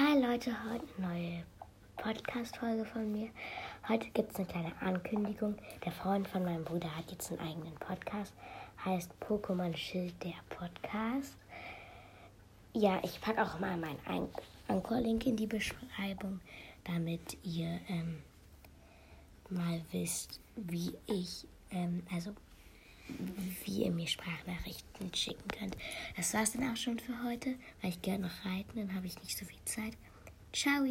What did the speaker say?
Hi Leute, heute eine neue Podcast-Folge von mir. Heute gibt es eine kleine Ankündigung. Der Freund von meinem Bruder hat jetzt einen eigenen Podcast. Heißt Pokémon Schild der Podcast. Ja, ich packe auch mal meinen Anchor-Link in die Beschreibung, damit ihr ähm, mal wisst, wie ich, ähm, also wie ihr mir Sprachnachrichten schicken könnt. Das war's dann auch schon für heute, weil ich gerne noch reiten, dann habe ich nicht so viel Zeit. Ciao!